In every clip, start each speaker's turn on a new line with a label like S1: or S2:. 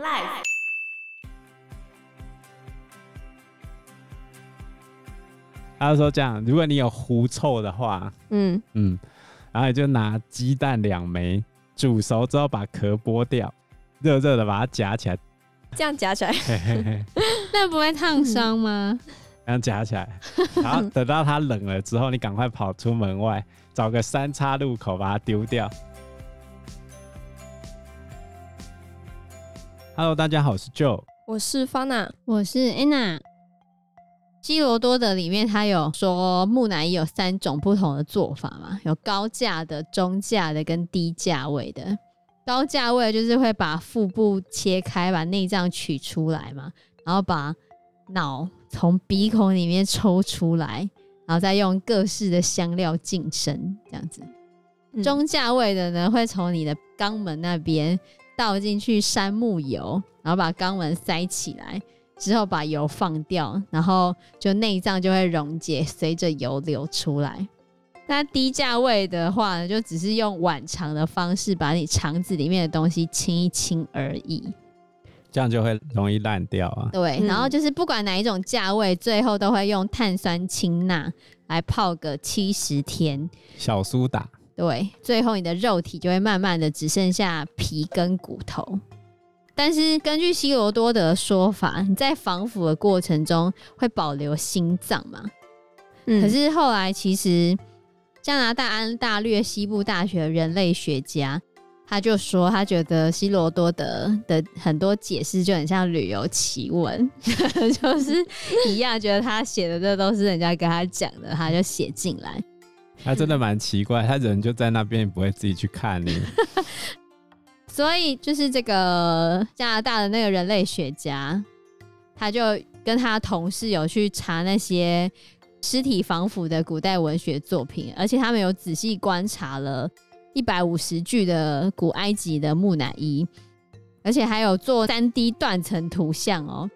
S1: Life。
S2: 他说这样，如果你有狐臭的话，嗯嗯，然后你就拿鸡蛋两枚煮熟之后把壳剥掉，热热的把它夹起来，
S3: 这样夹起来，
S2: 嘿嘿嘿，
S4: 那不会烫伤吗？
S2: 这样夹起来，然后等到它冷了之后，你赶快跑出门外，找个三叉路口把它丢掉。Hello，大家好，我是 Joe，
S3: 我是 Fana，
S4: 我是 Anna。基罗多德里面，他有说木乃伊有三种不同的做法嘛，有高价的、中价的跟低价位的。高价位就是会把腹部切开，把内脏取出来嘛，然后把脑从鼻孔里面抽出来，然后再用各式的香料净身，这样子。嗯、中价位的呢，会从你的肛门那边倒进去山木油，然后把肛门塞起来。之后把油放掉，然后就内脏就会溶解，随着油流出来。那低价位的话呢，就只是用碗肠的方式把你肠子里面的东西清一清而已，
S2: 这样就会容易烂掉啊。
S4: 对，然后就是不管哪一种价位，最后都会用碳酸氢钠来泡个七十天，
S2: 小苏打。
S4: 对，最后你的肉体就会慢慢的只剩下皮跟骨头。但是根据希罗多德的说法，你在防腐的过程中会保留心脏嘛？嗯。可是后来其实加拿大安大略西部大学的人类学家他就说，他觉得希罗多德的很多解释就很像旅游奇闻，就是一样，觉得他写的这都是人家跟他讲的，他就写进来。
S2: 他真的蛮奇怪，他人就在那边，不会自己去看你。
S4: 所以就是这个加拿大的那个人类学家，他就跟他同事有去查那些尸体防腐的古代文学作品，而且他们有仔细观察了一百五十具的古埃及的木乃伊，而且还有做三 D 断层图像哦。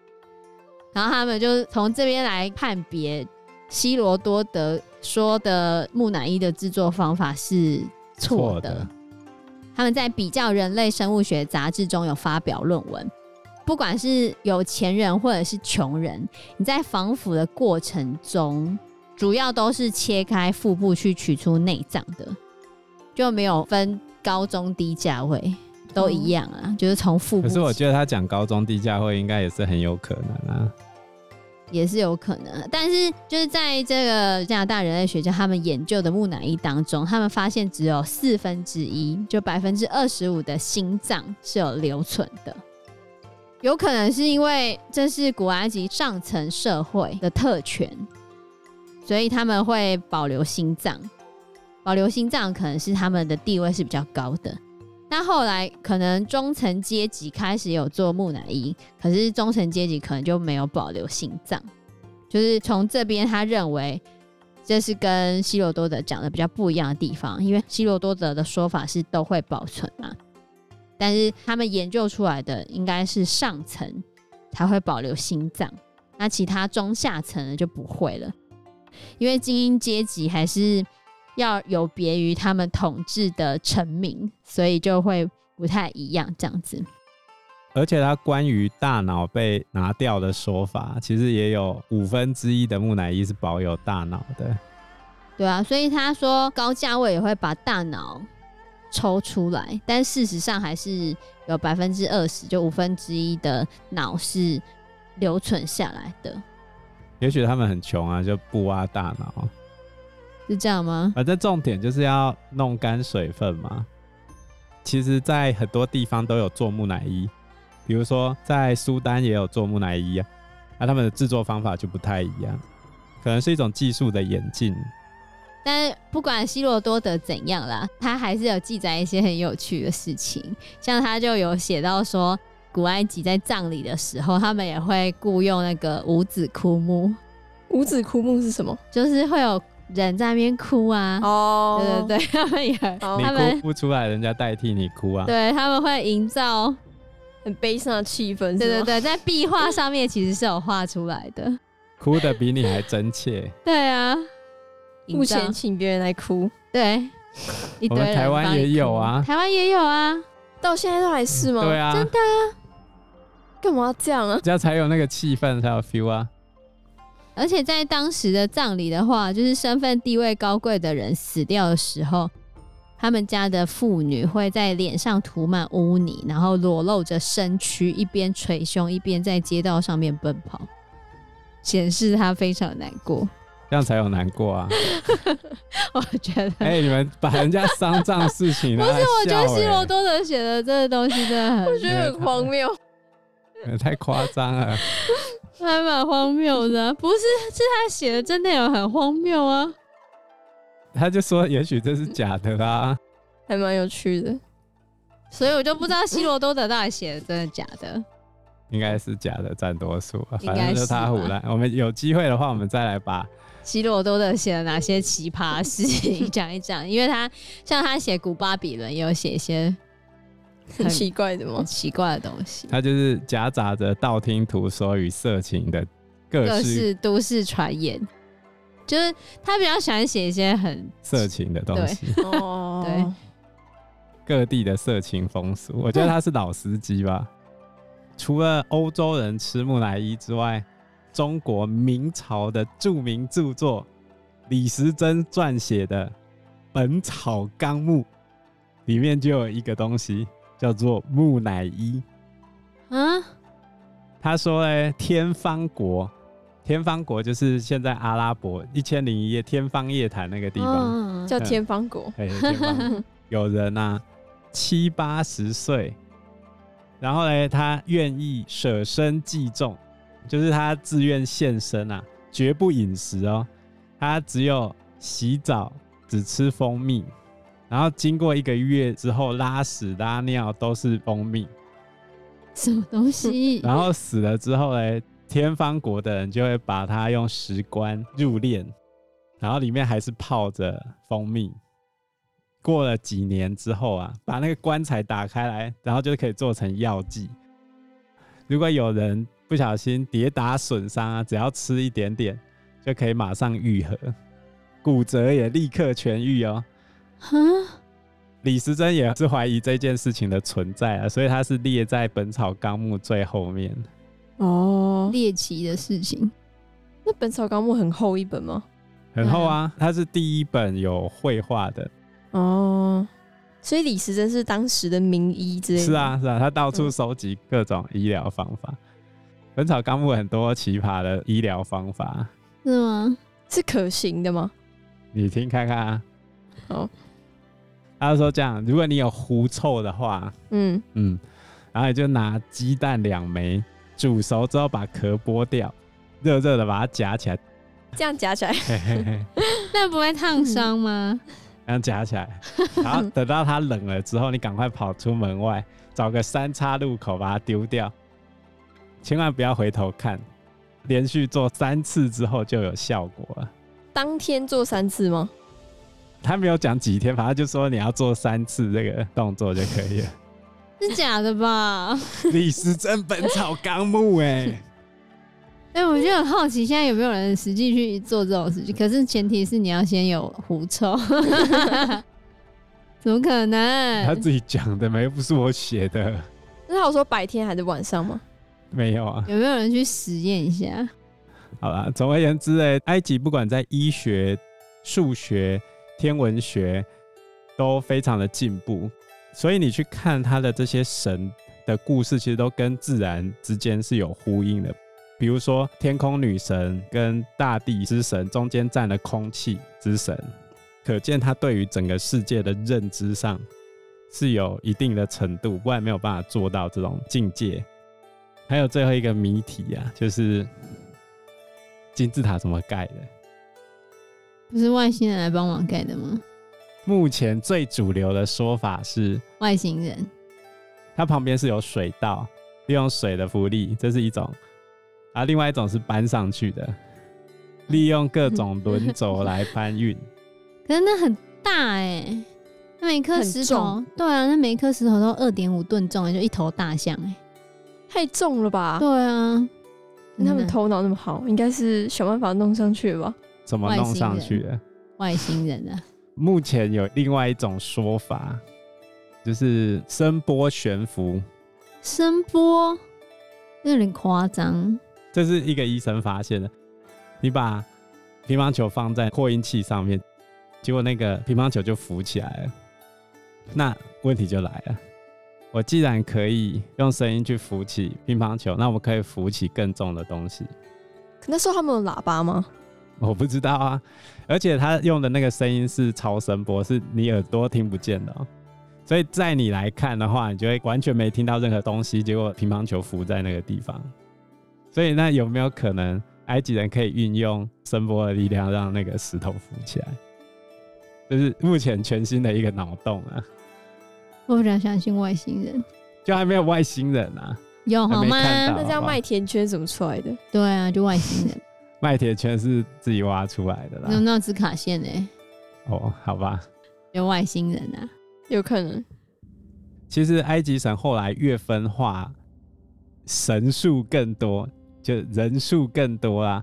S4: 然后他们就从这边来判别希罗多德说的木乃伊的制作方法是错的。他们在比较人类生物学杂志中有发表论文，不管是有钱人或者是穷人，你在防腐的过程中，主要都是切开腹部去取出内脏的，就没有分高中低价位，都一样啊，嗯、就是从腹部。可
S2: 是我觉得他讲高中低价位应该也是很有可能啊。
S4: 也是有可能，但是就是在这个加拿大人类学家他们研究的木乃伊当中，他们发现只有四分之一，就百分之二十五的心脏是有留存的。有可能是因为这是古埃及上层社会的特权，所以他们会保留心脏。保留心脏可能是他们的地位是比较高的。那后来可能中层阶级开始有做木乃伊，可是中层阶级可能就没有保留心脏。就是从这边，他认为这是跟希罗多德讲的比较不一样的地方，因为希罗多德的说法是都会保存嘛，但是他们研究出来的应该是上层才会保留心脏，那其他中下层的就不会了，因为精英阶级还是。要有别于他们统治的臣民，所以就会不太一样这样子。
S2: 而且他关于大脑被拿掉的说法，其实也有五分之一的木乃伊是保有大脑的。
S4: 对啊，所以他说高价位也会把大脑抽出来，但事实上还是有百分之二十，就五分之一的脑是留存下来的。
S2: 也许他们很穷啊，就不挖大脑。
S4: 是这样吗？
S2: 反正重点就是要弄干水分嘛。其实，在很多地方都有做木乃伊，比如说在苏丹也有做木乃伊啊，那他们的制作方法就不太一样，可能是一种技术的演进。
S4: 但不管希罗多德怎样啦，他还是有记载一些很有趣的事情，像他就有写到说，古埃及在葬礼的时候，他们也会雇佣那个五子枯木。
S3: 五子枯木是什么？
S4: 就是会有。人在那边哭啊！哦，对对对，他们也，他们
S2: 哭不出来，人家代替你哭啊！
S4: 对，他们会营造
S3: 很悲伤的气氛。
S4: 对对对，在壁画上面其实是有画出来的，
S2: 哭的比你还真切。
S4: 对啊，
S3: 目前请别人来哭。
S4: 对，
S2: 我们台湾也有啊，
S4: 台湾也有啊，
S3: 到现在都还是吗？
S2: 对啊，
S4: 真的啊。
S3: 干嘛这样啊？
S2: 这样才有那个气氛，才有 feel 啊！
S4: 而且在当时的葬礼的话，就是身份地位高贵的人死掉的时候，他们家的妇女会在脸上涂满污泥，然后裸露着身躯，一边捶胸，一边在街道上面奔跑，显示他非常难过。
S2: 这样才有难过啊！
S4: 我觉得，
S2: 哎、欸，你们把人家丧葬事情
S4: 不是？我觉得希罗多德写的这个东西真的很，
S3: 我觉得很荒谬，
S2: 太夸张了，
S4: 还蛮荒谬的。不是，是他写的真的有很荒谬啊！
S2: 他就说，也许这是假的啦，
S3: 还蛮有趣的。
S4: 所以我就不知道希罗多德到底写的真的假的。
S2: 应该是假的占多数，反正就是他胡乱。我们有机会的话，我们再来把
S4: 希罗多德写了哪些奇葩事情 讲一讲。因为他像他写《古巴比伦》，也有写一些
S3: 很奇怪的
S4: 吗？奇怪的东西。
S2: 他就是夹杂着道听途说与色情的各式，
S4: 各式都市传言，就是他比较喜欢写一些很
S2: 色情的东西。
S3: 哦，
S4: 对，
S2: 各地的色情风俗，我觉得他是老司机吧。除了欧洲人吃木乃伊之外，中国明朝的著名著作李时珍撰写的《本草纲目》里面就有一个东西叫做木乃伊。
S4: 啊，
S2: 他说呢，天方国，天方国就是现在阿拉伯一千零一夜天方夜谭那个地方，
S4: 嗯、
S3: 叫天方国。
S2: 哎、嗯，天方有人啊，七八十岁。然后呢，他愿意舍身济众，就是他自愿献身啊，绝不饮食哦。他只有洗澡，只吃蜂蜜，然后经过一个月之后，拉屎拉尿都是蜂蜜，
S4: 什么东西？
S2: 然后死了之后呢，天方国的人就会把它用石棺入殓，然后里面还是泡着蜂蜜。过了几年之后啊，把那个棺材打开来，然后就可以做成药剂。如果有人不小心跌打损伤啊，只要吃一点点，就可以马上愈合，骨折也立刻痊愈哦。
S4: 哈，
S2: 李时珍也是怀疑这件事情的存在啊，所以他是列在《本草纲目》最后面。
S3: 哦，
S4: 猎奇的事情。
S3: 那《本草纲目》很厚一本吗？
S2: 很厚啊，它是第一本有绘画的。
S3: 哦，所以李时珍是当时的名医之类的。
S2: 是啊，是啊，他到处收集各种医疗方法。嗯《本草纲目》很多奇葩的医疗方法，
S4: 是吗？
S3: 是可行的吗？
S2: 你听看看啊。
S3: 哦，
S2: 他就说这样，如果你有狐臭的话，
S3: 嗯
S2: 嗯，然后你就拿鸡蛋两枚，煮熟之后把壳剥掉，热热的把它夹起来，
S3: 这样夹起来，
S2: 嘿嘿嘿，
S4: 那不会烫伤吗？嗯
S2: 然后夹起来，然后等到它冷了之后，你赶快跑出门外，找个三岔路口把它丢掉，千万不要回头看。连续做三次之后就有效果了。
S3: 当天做三次吗？
S2: 他没有讲几天，反正就说你要做三次这个动作就可以了。
S4: 是假的吧？
S2: 李时珍《本草纲目》哎。
S4: 哎、欸，我就很好奇，现在有没有人实际去做这种事情？可是前提是你要先有狐臭，怎么可能？
S2: 他自己讲的，没不是我写的。
S3: 那他有说白天还是晚上吗？
S2: 没有啊。
S4: 有没有人去实验一下？
S2: 好啦，总而言之哎，埃及不管在医学、数学、天文学都非常的进步，所以你去看他的这些神的故事，其实都跟自然之间是有呼应的。比如说，天空女神跟大地之神中间站了空气之神，可见他对于整个世界的认知上是有一定的程度，不然没有办法做到这种境界。还有最后一个谜题啊，就是金字塔怎么盖的？
S4: 不是外星人来帮忙盖的吗？
S2: 目前最主流的说法是
S4: 外星人，
S2: 它旁边是有水道，利用水的浮力，这是一种。啊，另外一种是搬上去的，利用各种轮轴来搬运。
S4: 可是那很大哎、欸，那每颗石头，对啊，那每一颗石头都二点五吨重，就一头大象哎、欸，
S3: 太重了吧？
S4: 对啊，
S3: 他们头脑那么好，应该是想办法弄上去吧？
S2: 怎么弄上去的？
S4: 外星人啊！
S2: 目前有另外一种说法，就是声波悬浮。
S4: 声波。有点夸张。
S2: 这是一个医生发现的。你把乒乓球放在扩音器上面，结果那个乒乓球就浮起来了。那问题就来了，我既然可以用声音去浮起乒乓球，那我可以浮起更重的东西。
S3: 可那时候他们有喇叭吗？
S2: 我不知道啊。而且他用的那个声音是超声波，是你耳朵听不见的喔。所以在你来看的话，你就会完全没听到任何东西。结果乒乓球浮在那个地方。所以那有没有可能埃及人可以运用声波的力量让那个石头浮起来？这是目前全新的一个脑洞啊！
S4: 我比较相信外星人，
S2: 就还没有外星人啊？
S4: 有好吗？
S3: 那这样麦田圈怎么出来的？
S4: 对啊，就外星人。
S2: 麦田圈是自己挖出来的啦。
S4: 那那兹卡线呢？
S2: 哦，好吧，
S4: 有外星人啊，
S3: 有可能。
S2: 其实埃及神后来越分化，神数更多，就人数更多啦。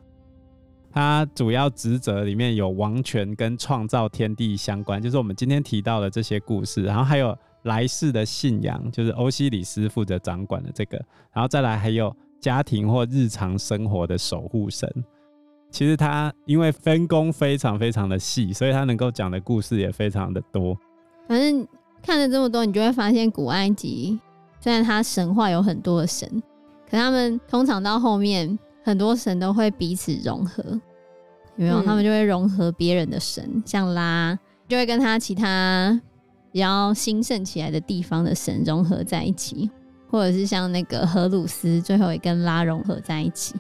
S2: 他主要职责里面有王权跟创造天地相关，就是我们今天提到的这些故事，然后还有来世的信仰，就是欧西里斯负责掌管的这个，然后再来还有家庭或日常生活的守护神。其实他因为分工非常非常的细，所以他能够讲的故事也非常的多。
S4: 反正看了这么多，你就会发现古埃及虽然他神话有很多的神，可他们通常到后面。很多神都会彼此融合，有没有？嗯、他们就会融合别人的神，像拉就会跟他其他比较兴盛起来的地方的神融合在一起，或者是像那个荷鲁斯，最后也跟拉融合在一起。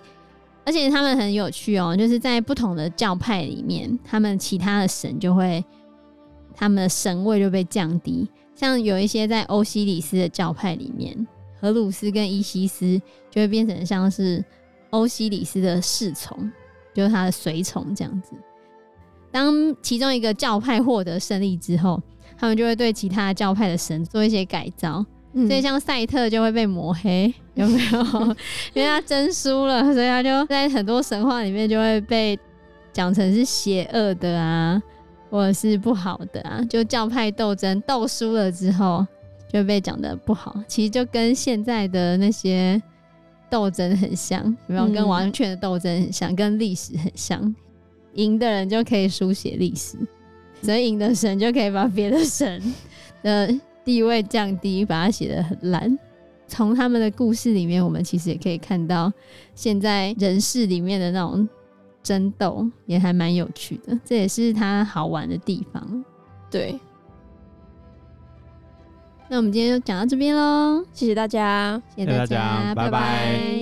S4: 而且他们很有趣哦，就是在不同的教派里面，他们其他的神就会他们的神位就被降低。像有一些在欧西里斯的教派里面，荷鲁斯跟伊西斯就会变成像是。欧西里斯的侍从，就是他的随从，这样子。当其中一个教派获得胜利之后，他们就会对其他教派的神做一些改造。嗯、所以像赛特就会被抹黑，有没有？因为他真输了，所以他就在很多神话里面就会被讲成是邪恶的啊，或者是不好的啊。就教派斗争斗输了之后，就被讲得不好。其实就跟现在的那些。斗争很像，有没有？跟王权的斗争很像，嗯、跟历史很像。赢的人就可以书写历史，所以赢的神就可以把别的神的地位降低，把它写得很烂。从他们的故事里面，我们其实也可以看到现在人世里面的那种争斗，也还蛮有趣的。这也是它好玩的地方。
S3: 对。
S4: 那我们今天就讲到这边喽，
S3: 谢谢大家，
S4: 谢谢大家，拜拜。拜拜。